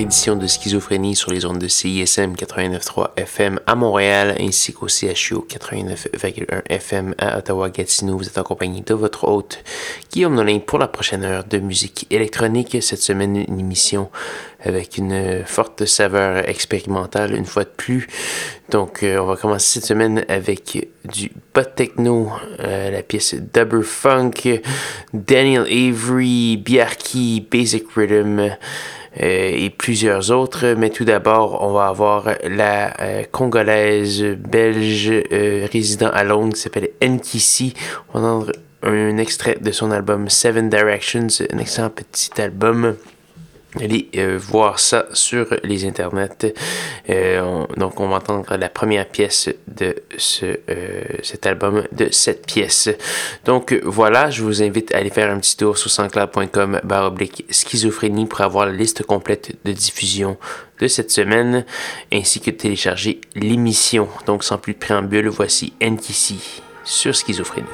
Édition de Schizophrénie sur les ondes de CISM 89.3 FM à Montréal ainsi qu'au CHU 89.1 FM à Ottawa-Gatineau. Vous êtes en compagnie de votre hôte Guillaume Nolin pour la prochaine heure de musique électronique. Cette semaine, une émission avec une forte saveur expérimentale une fois de plus. Donc, euh, on va commencer cette semaine avec du pot techno, euh, la pièce Double Funk, Daniel Avery, Biarki, Basic Rhythm et plusieurs autres. Mais tout d'abord, on va avoir la congolaise belge résident à Londres qui s'appelle Nkisi. On va entendre un extrait de son album Seven Directions, un excellent petit album. Allez euh, voir ça sur les internets. Euh, donc, on va entendre la première pièce de ce, euh, cet album de cette pièce. Donc, voilà, je vous invite à aller faire un petit tour sur sanscloud.com oblique schizophrénie pour avoir la liste complète de diffusion de cette semaine ainsi que télécharger l'émission. Donc, sans plus de préambule, voici NTC sur schizophrénie.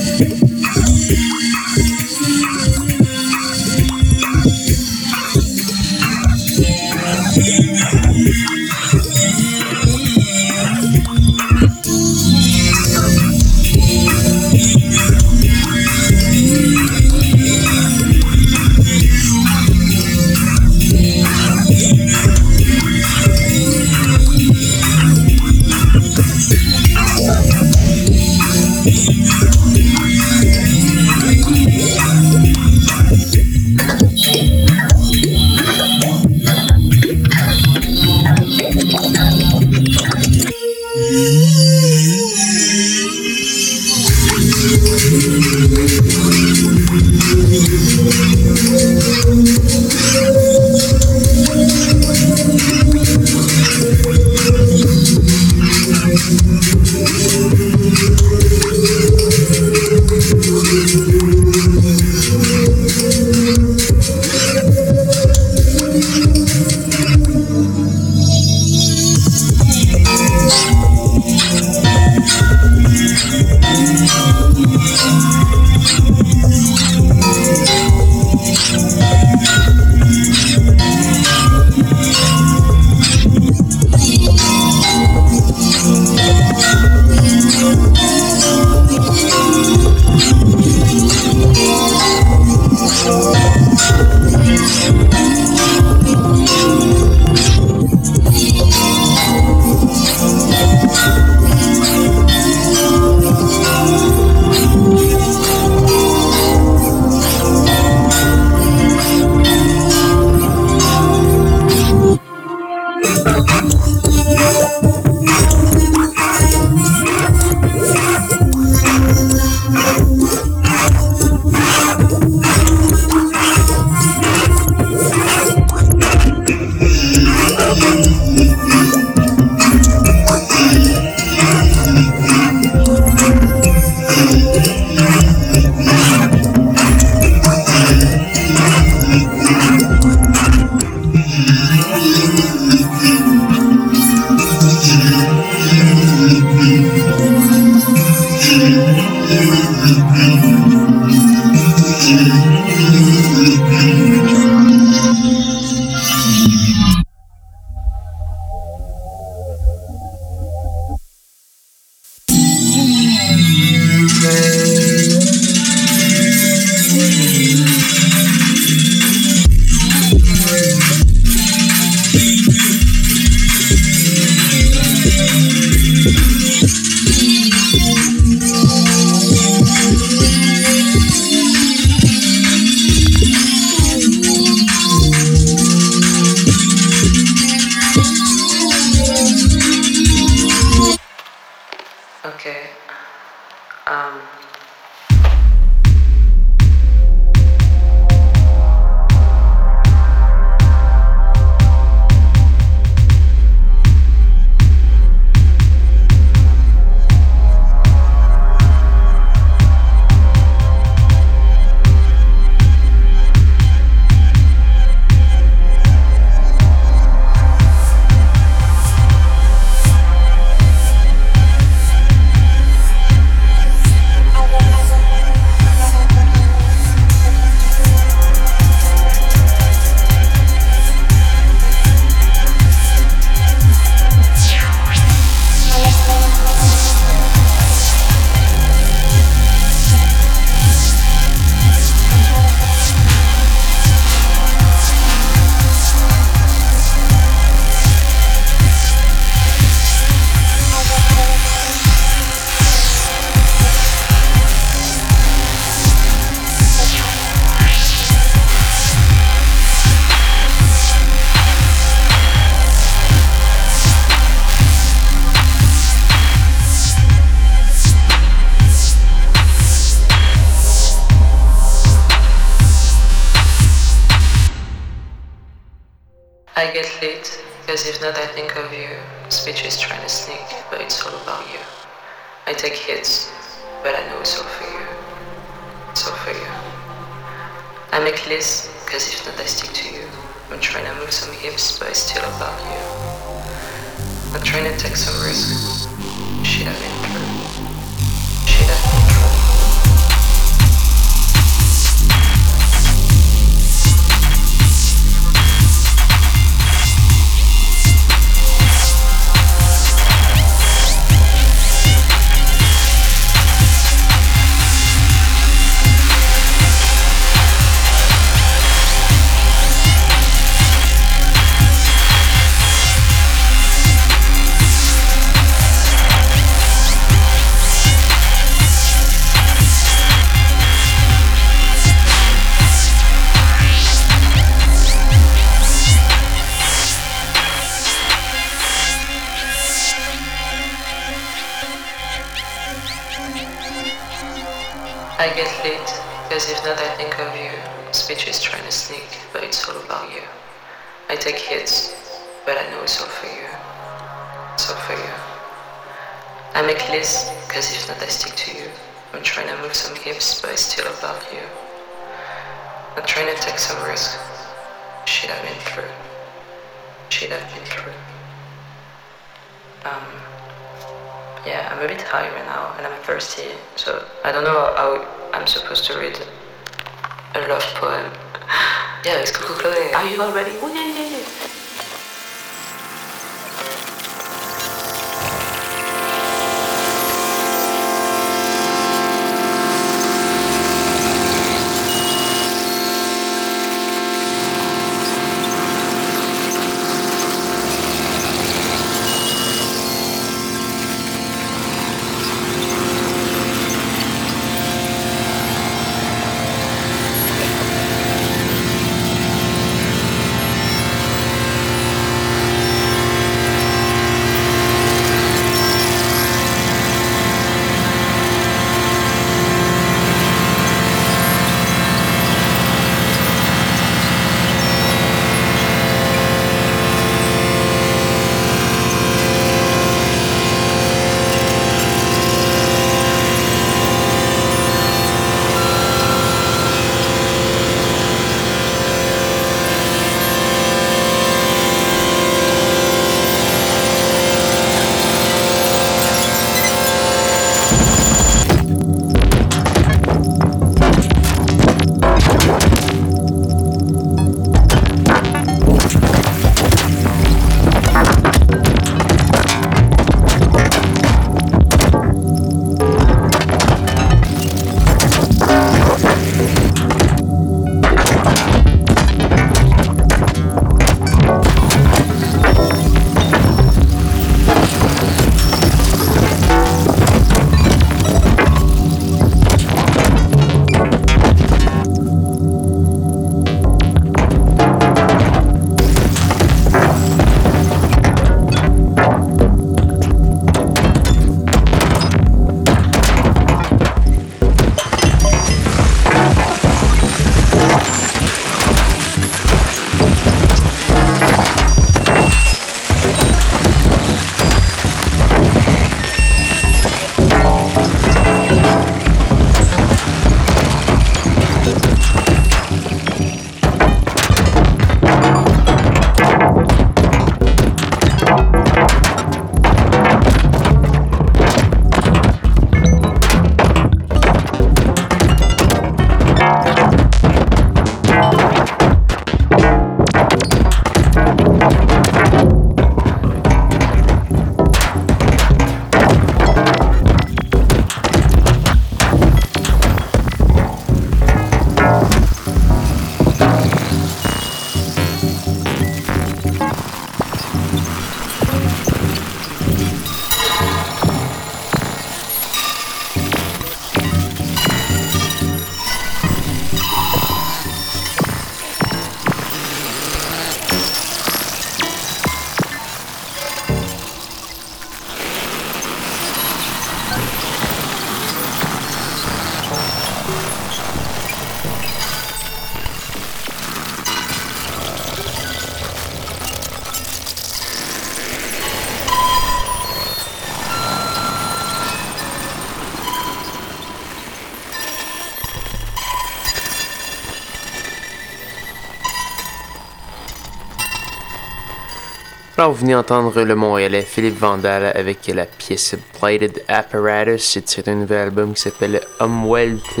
Alors, vous entendre le Montréalais Philippe Vandal avec la pièce Blighted Apparatus. C'est un nouvel album qui s'appelle Umwelt.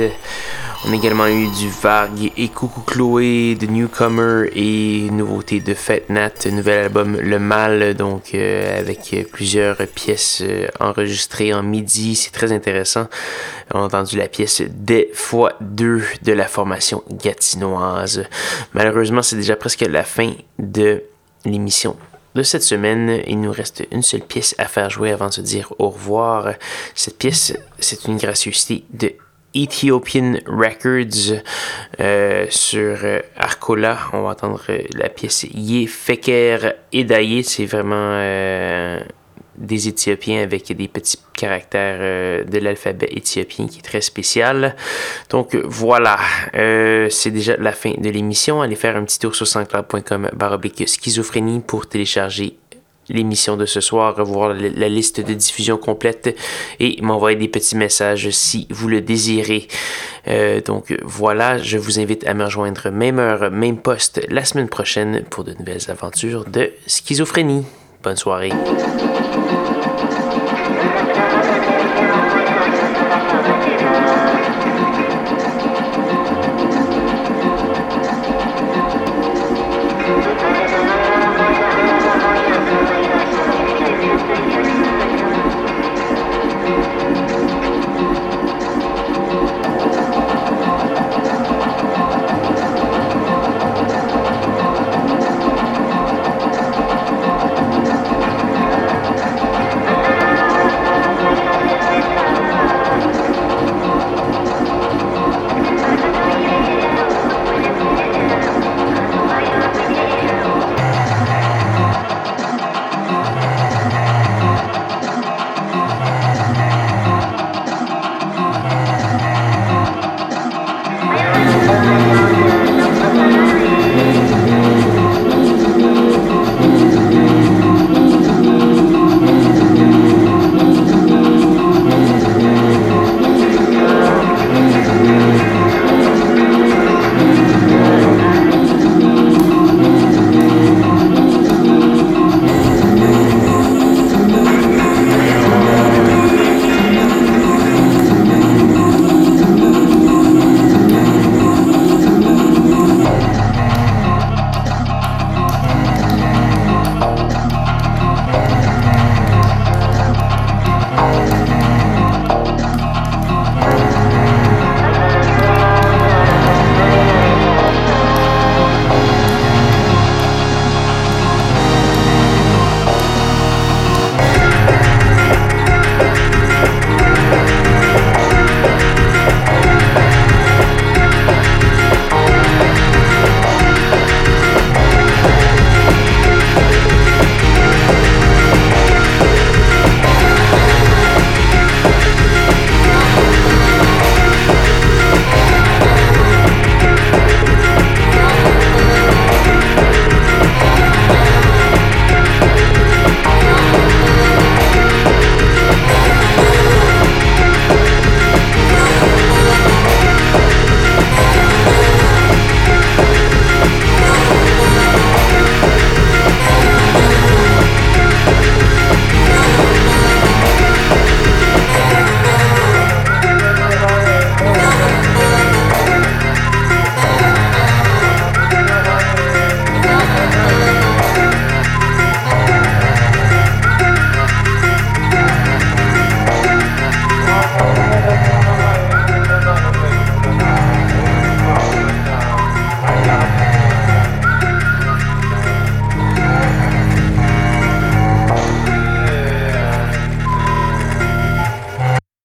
On a également eu du Varg et Coucou Chloé, de Newcomer et nouveauté de Fête Nat, nouvel album Le Mal, donc euh, avec plusieurs pièces euh, enregistrées en midi. C'est très intéressant. On a entendu la pièce Des fois 2 de la formation gatinoise. Malheureusement, c'est déjà presque la fin de l'émission de cette semaine. Il nous reste une seule pièce à faire jouer avant de se dire au revoir. Cette pièce, c'est une gracieuseté de Ethiopian Records euh, sur euh, Arcola. On va entendre la pièce Ye Feker Edaye. C'est vraiment des Éthiopiens avec des petits caractères euh, de l'alphabet éthiopien qui est très spécial. Donc voilà, euh, c'est déjà la fin de l'émission. Allez faire un petit tour sur sanscloud.com baroblique schizophrénie pour télécharger l'émission de ce soir, revoir la liste de diffusion complète et m'envoyer des petits messages si vous le désirez. Euh, donc voilà, je vous invite à me rejoindre même heure, même poste la semaine prochaine pour de nouvelles aventures de schizophrénie. Bonne soirée. thank you